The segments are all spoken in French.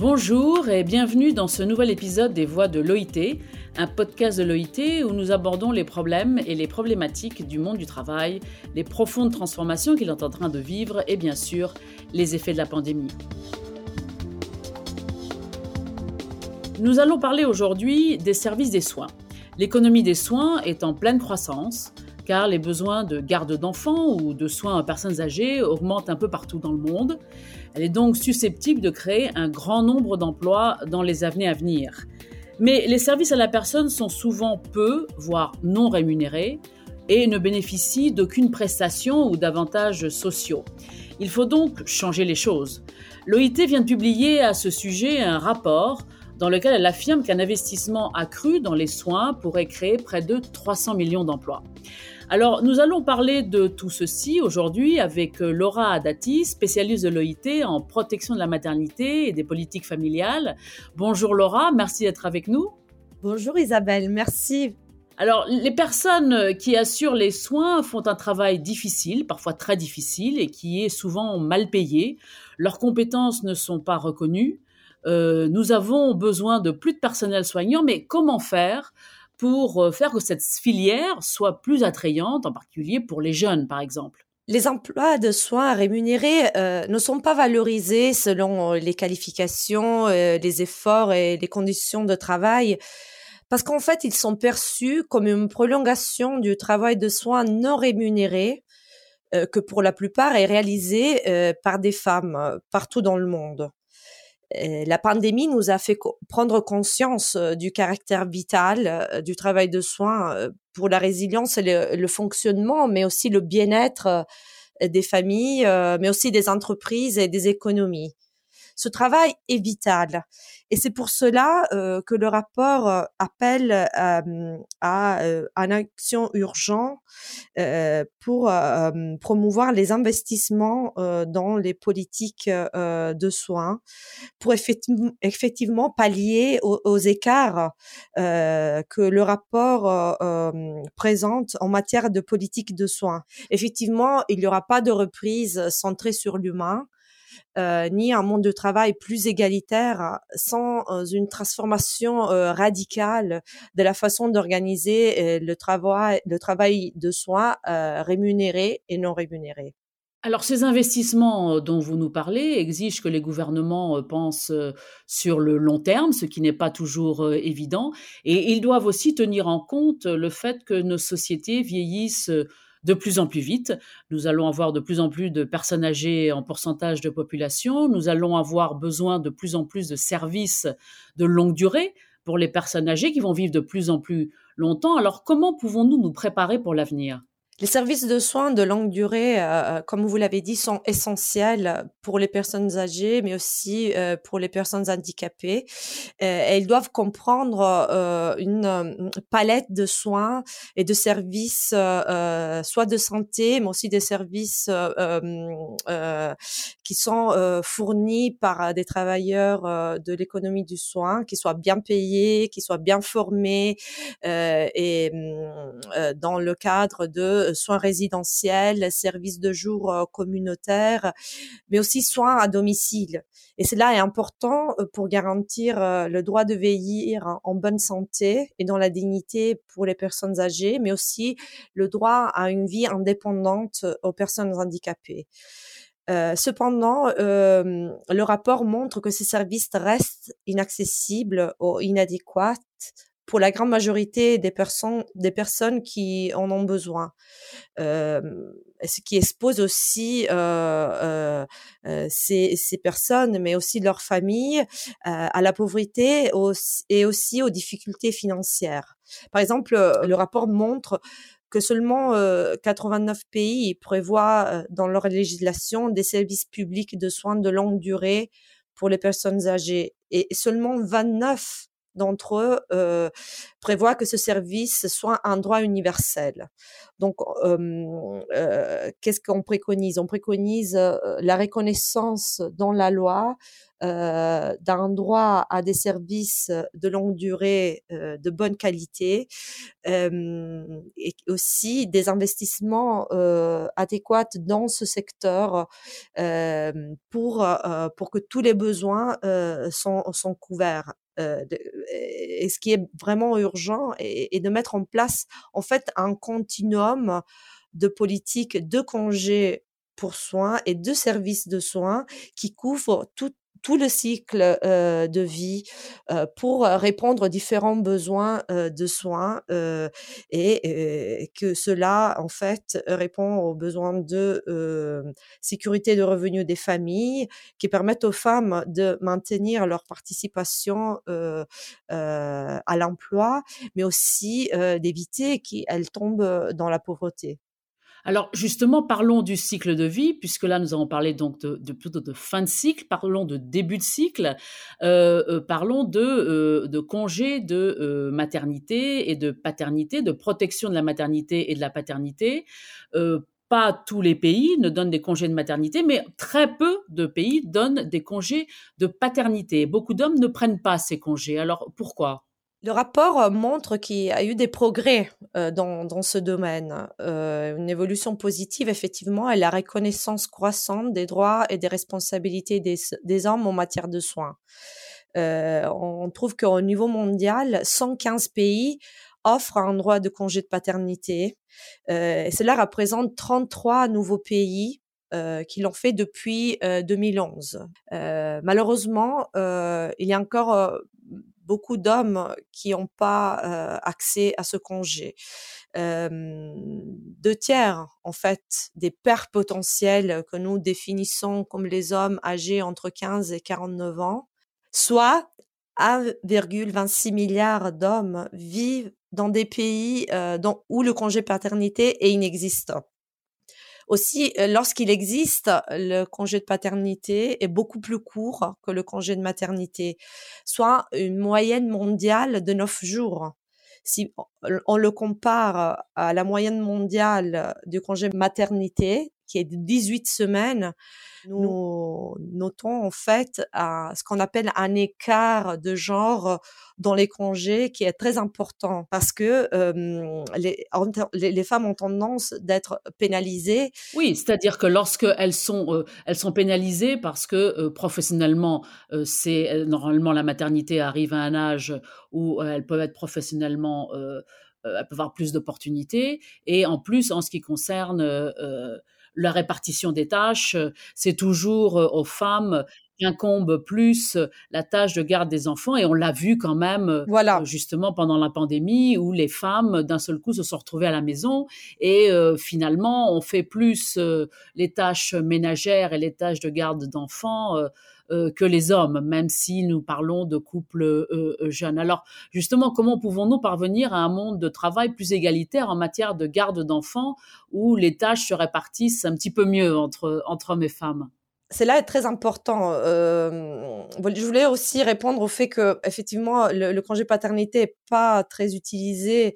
Bonjour et bienvenue dans ce nouvel épisode des Voix de l'OIT, un podcast de l'OIT où nous abordons les problèmes et les problématiques du monde du travail, les profondes transformations qu'il est en train de vivre et bien sûr les effets de la pandémie. Nous allons parler aujourd'hui des services des soins. L'économie des soins est en pleine croissance car les besoins de garde d'enfants ou de soins à personnes âgées augmentent un peu partout dans le monde. Elle est donc susceptible de créer un grand nombre d'emplois dans les années à venir. Mais les services à la personne sont souvent peu, voire non rémunérés, et ne bénéficient d'aucune prestation ou d'avantages sociaux. Il faut donc changer les choses. L'OIT vient de publier à ce sujet un rapport dans lequel elle affirme qu'un investissement accru dans les soins pourrait créer près de 300 millions d'emplois. Alors, nous allons parler de tout ceci aujourd'hui avec euh, Laura Adati, spécialiste de l'OIT en protection de la maternité et des politiques familiales. Bonjour Laura, merci d'être avec nous. Bonjour Isabelle, merci. Alors, les personnes qui assurent les soins font un travail difficile, parfois très difficile, et qui est souvent mal payé. Leurs compétences ne sont pas reconnues. Euh, nous avons besoin de plus de personnel soignant, mais comment faire pour euh, faire que cette filière soit plus attrayante, en particulier pour les jeunes, par exemple? Les emplois de soins rémunérés euh, ne sont pas valorisés selon les qualifications, les efforts et les conditions de travail, parce qu'en fait, ils sont perçus comme une prolongation du travail de soins non rémunéré, que pour la plupart est réalisé par des femmes partout dans le monde. Euh, la pandémie nous a fait prendre conscience euh, du caractère vital euh, du travail de soins pour la résilience et le fonctionnement, mais aussi le bien-être des familles, mais aussi des entreprises et des économies. Ce travail est vital. Et c'est pour cela euh, que le rapport euh, appelle euh, à une action urgente pour promouvoir les investissements dans les politiques de soins, pour effectivement pallier aux, écarts que le rapport présente en matière de politique de soins. Effectivement, il n'y aura pas de reprise centrée sur l'humain. Euh, ni un monde de travail plus égalitaire sans euh, une transformation euh, radicale de la façon d'organiser le travail, le travail de soins rémunéré et non rémunéré. Alors ces investissements dont vous nous parlez exigent que les gouvernements pensent sur le long terme, ce qui n'est pas toujours évident, et ils doivent aussi tenir en compte le fait que nos sociétés vieillissent de plus en plus vite. Nous allons avoir de plus en plus de personnes âgées en pourcentage de population. Nous allons avoir besoin de plus en plus de services de longue durée pour les personnes âgées qui vont vivre de plus en plus longtemps. Alors comment pouvons-nous nous préparer pour l'avenir? Les services de soins de longue durée, euh, euh, comme vous l'avez dit, sont essentiels pour les personnes âgées, mais aussi euh, pour les personnes handicapées. et ils doivent comprendre une palette de soins et de services, soit de santé, mais aussi des services qui sont fournis par des travailleurs de l'économie du soin, qui soient bien payés, qui soient bien formés, et dans le cadre de soins résidentiels, services de jour euh, communautaires, mais aussi soins à domicile. Et cela est important euh, pour garantir euh, le droit de vieillir en bonne santé et dans la dignité pour les personnes âgées, mais aussi le droit à une vie indépendante aux personnes handicapées. cependant, le rapport montre que ces services restent inaccessibles ou inadéquats pour la grande majorité des personnes, des personnes qui en ont besoin. Euh, ce qui expose aussi euh, euh, ces, ces, personnes, mais aussi leurs familles, à la pauvreté et aussi aux difficultés financières. Par exemple, le rapport montre que seulement 89 pays prévoient dans leur législation des services publics de soins de longue durée pour les personnes âgées et seulement 29 d'entre eux euh, prévoient que ce service soit un droit universel. Donc, euh, qu'est-ce qu'on préconise? On préconise la reconnaissance dans la loi euh, d'un droit à des services de longue durée euh, de bonne qualité euh, et aussi des investissements euh, adéquats dans ce secteur euh, pour que tous les besoins sont couverts. Et ce qui est vraiment urgent est, de mettre en place en fait un continuum de politique de congés pour soins et de services de soins qui couvre tout, tout le cycle euh, de vie pour répondre aux différents besoins euh, de soins et que cela en fait répond aux besoins de sécurité de revenus des familles qui permettent aux femmes de maintenir leur participation à l'emploi mais aussi d'éviter qu'elles tombent dans la pauvreté. Alors justement, parlons du cycle de vie, puisque là nous avons parlé donc de, plutôt de fin de cycle, parlons de début de cycle, euh, euh, parlons de, euh, de congés de maternité et de paternité, de protection de la maternité et de la paternité. pas tous les pays ne donnent des congés de maternité, mais très peu de pays donnent des congés de paternité. Beaucoup d'hommes ne prennent pas ces congés. Alors pourquoi? Le rapport euh, montre qu'il y a eu des progrès euh, dans, dans, ce domaine, euh, une évolution positive effectivement et la reconnaissance croissante des droits et des responsabilités des, des hommes en matière de soins. Euh, on trouve qu'au niveau mondial, 115 pays offrent un droit de congé de paternité euh, et cela représente 33 nouveaux pays euh, qui l'ont fait depuis euh, 2011. Euh, malheureusement, il y a encore beaucoup d'hommes qui n'ont pas accès à ce congé. deux tiers, en fait, des pères potentiels que nous définissons comme les hommes âgés entre 15 et 49 ans, soit 1,26 milliard d'hommes vivent dans des pays où le congé paternité est inexistant. Aussi, euh, lorsqu'il existe, le congé de paternité est beaucoup plus court que le congé de maternité, soit une moyenne mondiale de neuf jours. Si on le compare à la moyenne mondiale du congé maternité, qui est de 18 semaines, nous notons en fait ce qu'on appelle un écart de genre dans les congés qui est très important parce que les, les, femmes ont tendance d'être pénalisées. Oui, c'est-à-dire que lorsque elles sont elles sont pénalisées parce que professionnellement c'est normalement la maternité arrive à un âge où elles peuvent être professionnellement elles peuvent avoir plus d'opportunités et en plus en ce qui concerne la répartition des tâches, euh, c'est toujours euh, aux femmes incombe plus euh, la tâche de garde des enfants et on l'a vu quand même voilà. justement pendant la pandémie où les femmes d'un seul coup se sont retrouvées à la maison et finalement on fait plus les tâches ménagères et les tâches de garde d'enfants euh, que les hommes, même si nous parlons de couples euh, euh, jeunes. Alors justement, comment pouvons-nous parvenir à un monde de travail plus égalitaire en matière de garde d'enfants où les tâches se répartissent un petit peu mieux entre, entre hommes et femmes? Là très important. Euh, je voulais aussi répondre au fait que effectivement le, congé paternité est pas très utilisé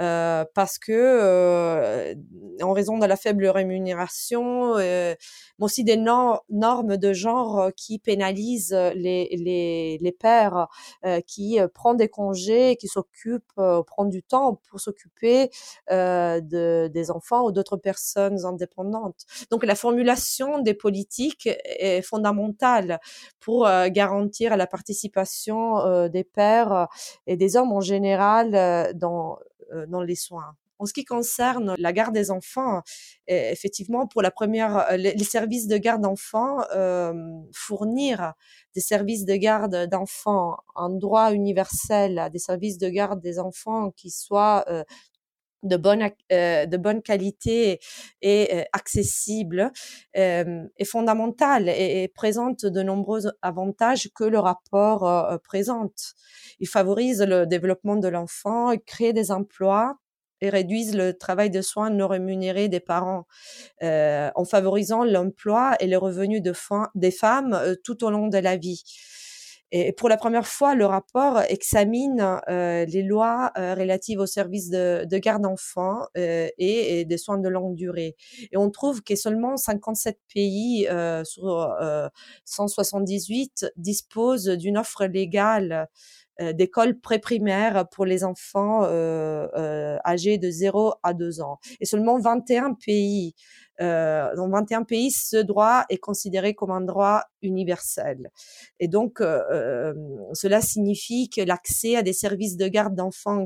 euh, parce que euh, en raison de la faible rémunération, mais aussi des normes de genre qui pénalisent les les, les pères qui prennent des congés, qui s'occupent, prennent du temps pour s'occuper de des enfants ou d'autres personnes indépendantes. Donc la formulation des politiques est fondamentale pour euh, garantir la participation euh, des pères et des hommes en général dans, dans les soins. En ce qui concerne la garde des enfants, effectivement, pour la première, les services de garde d'enfants, euh, fournir des services de garde d'enfants, un droit universel des services de garde des enfants qui soient euh, de bonne, euh, de bonne qualité et euh, accessible euh, est fondamentale et, présente de nombreux avantages que le rapport euh, présente. Il favorise le développement de l'enfant, il crée des emplois et réduisent le travail de soins non rémunéré des parents en favorisant l'emploi et les revenus de des femmes tout au long de la vie. Et pour la première fois, le rapport examine les lois relatives aux services de, de garde d'enfants et, et, des soins de longue durée. Et on trouve que seulement 57 pays sur 178 disposent d'une offre légale euh, d'écoles pré-primaires pour les enfants euh, euh, âgés de 0 à 2 ans. Et seulement 21 pays, euh, dans 21 pays, ce droit est considéré comme un droit universel. Et donc, euh, cela signifie que l'accès à des services de garde d'enfants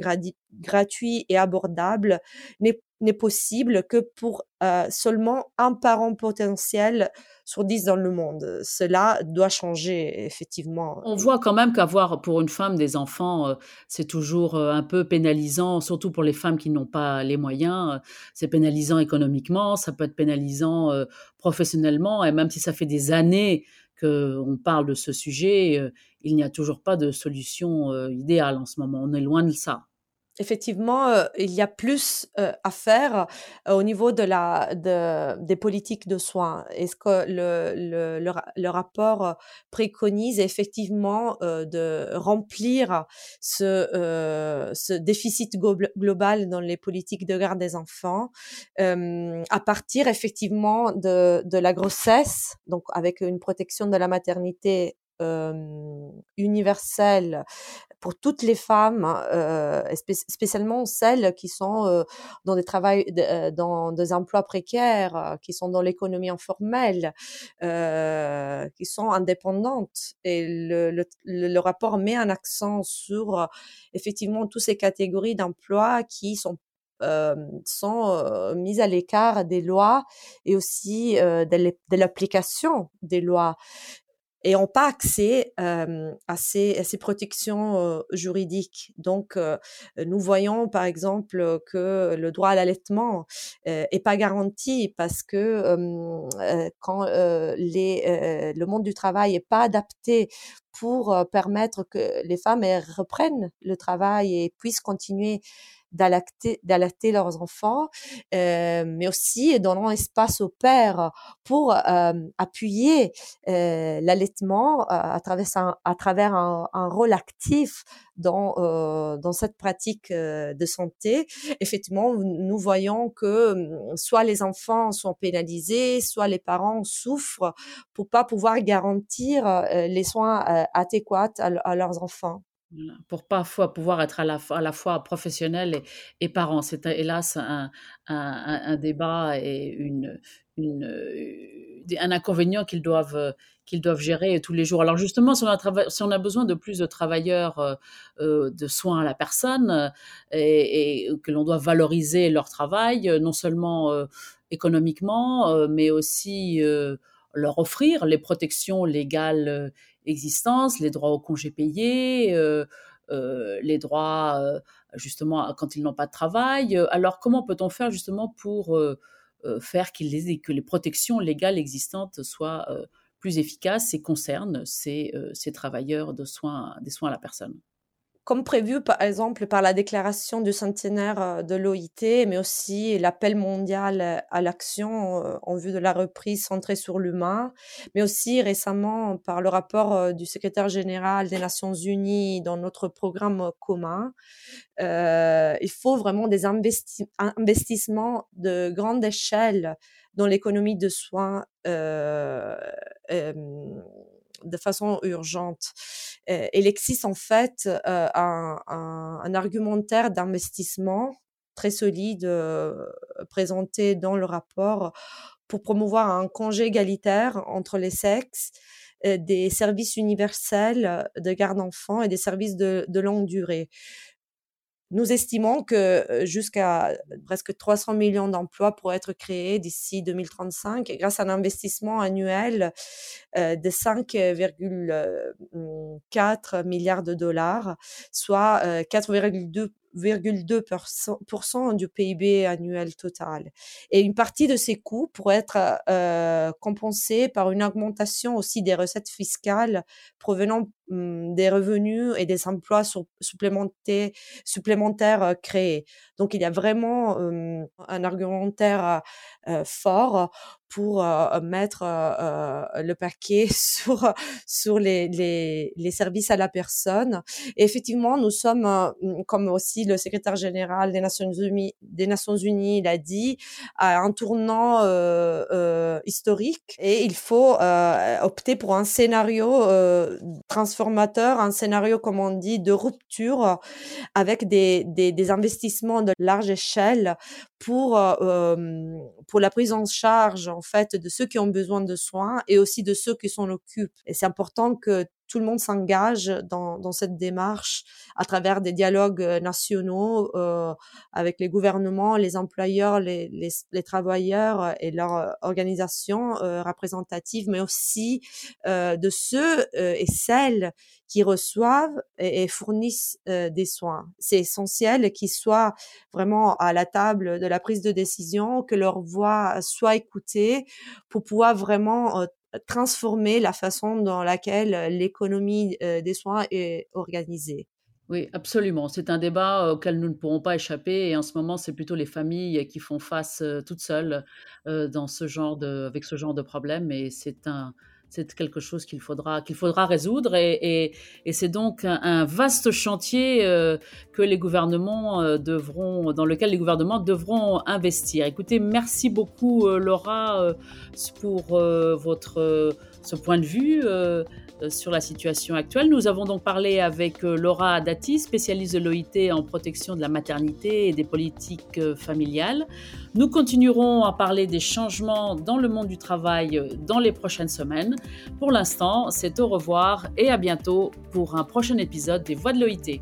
gratuits et abordables n'est possible que pour euh, seulement un parent potentiel sur dix dans le monde. Cela doit changer, effectivement. On voit quand même qu'avoir pour une femme des enfants, euh, c'est toujours euh, un peu pénalisant, surtout pour les femmes qui n'ont pas les moyens. C'est pénalisant économiquement, ça peut être pénalisant professionnellement, et même si ça fait des années qu'on parle de ce sujet, il n'y a toujours pas de solution idéale en ce moment. On est loin de ça effectivement, euh, il y a plus euh, à faire euh, au niveau de la, de, des politiques de soins. Est-ce que le, le, le, rapport préconise effectivement de remplir ce, ce déficit global dans les politiques de garde des enfants à partir effectivement de, de la grossesse, donc avec une protection de la maternité universelle pour toutes les femmes, euh, spécialement celles qui sont dans des travails, dans des emplois précaires, qui sont dans l'économie informelle, qui sont indépendantes. Et le, le, le, rapport met un accent sur effectivement toutes ces catégories d'emplois qui sont euh, sont mises à l'écart des lois et aussi euh, de l'application des lois et n'ont pas accès euh, à, ces, à, ces, protections euh, juridiques. Donc, euh, nous voyons par exemple que le droit à l'allaitement est pas garanti parce que quand les, le monde du travail est pas adapté pour permettre que les femmes reprennent le travail et puissent continuer d'allaiter leurs enfants, mais aussi donnant espace aux pères pour appuyer l'allaitement à travers un, un, rôle actif dans dans cette pratique de santé. Effectivement, nous voyons que hum, soit les enfants sont pénalisés, soit les parents souffrent pour pas pouvoir garantir les soins adéquats à leurs enfants pour parfois pouvoir être à la, fois professionnel et, et parent. C'est hélas un, débat et une, un inconvénient qu'ils doivent, qu'ils doivent gérer tous les jours. Alors justement, si on a, besoin de plus de travailleurs euh, euh de soins à la personne euh, et, que l'on doit valoriser leur travail, euh, non seulement euh, économiquement, mais aussi leur offrir les protections légales existence, les droits au congé payé, euh, euh, les droits euh, justement quand ils n'ont pas de travail. Alors comment peut-on faire justement pour faire que les protections légales existantes soient plus efficaces et concernent ces, ces travailleurs de soins, des soins à la personne? Comme prévu par exemple par la déclaration du centenaire euh, de l'OIT, mais aussi l'appel mondial à l'action euh, en vue de la reprise centrée sur l'humain, mais aussi récemment par le rapport euh, du secrétaire général des Nations Unies dans notre programme commun. Euh, il faut vraiment des investissements de grande échelle dans l'économie de soins. Euh, euh, de façon urgente. il existe en fait euh, un, argumentaire d'investissement très solide euh, présenté dans le rapport pour promouvoir un congé égalitaire entre les sexes, euh, des services universels de garde d'enfants et des services de longue durée. Nous estimons que jusqu'à presque 300 millions d'emplois pourraient être créés d'ici 2035 grâce à un investissement annuel de 5,4 milliards de dollars, soit 4,2 2,2% du PIB annuel total. Et une partie de ces coûts pourrait être euh, compensée par une augmentation aussi des recettes fiscales provenant des revenus et des emplois supplémentaires, supplémentaires créés. Donc il y a vraiment un argumentaire fort pour mettre le paquet sur les, services à la personne. Effectivement, nous sommes, mmh, comme aussi le secrétaire général des Nations Unies, des Nations Unies l'a dit, à un tournant historique et il faut opter pour un scénario un scénario, comme on dit, de rupture avec des, investissements de large échelle pour pour la prise en charge en fait de ceux qui ont besoin de soins et aussi de ceux qui s'en occupent. Et c'est important que tout le monde s'engage dans, dans, cette démarche à travers des dialogues nationaux euh, avec les gouvernements, les employeurs, les, les, les travailleurs et leurs organisations euh, représentatives, mais aussi euh, de ceux et celles qui reçoivent et, fournissent des soins. C'est essentiel qu'ils soient vraiment à la table de la prise de décision, que leur voix soit écoutée pour pouvoir vraiment transformer la façon dans laquelle l'économie des soins est organisée. Oui, absolument. C'est un débat auquel nous ne pourrons pas échapper. Et en ce moment, c'est plutôt les familles qui font face toutes seules dans ce genre de, avec ce genre de problème. Et c'est un, c'est quelque chose qu'il faudra, qu'il faudra résoudre et, c'est donc un, vaste chantier euh, que les gouvernements euh, devront, dans lequel les gouvernements devront investir. Écoutez, merci beaucoup euh, Laura pour votre ce point de vue. Sur la situation actuelle. Nous avons donc parlé avec Laura Dati, spécialiste de l'OIT en protection de la maternité et des politiques familiales. Nous continuerons à parler des changements dans le monde du travail dans les prochaines semaines. Pour l'instant, c'est au revoir et à bientôt pour un prochain épisode des Voix de l'OIT.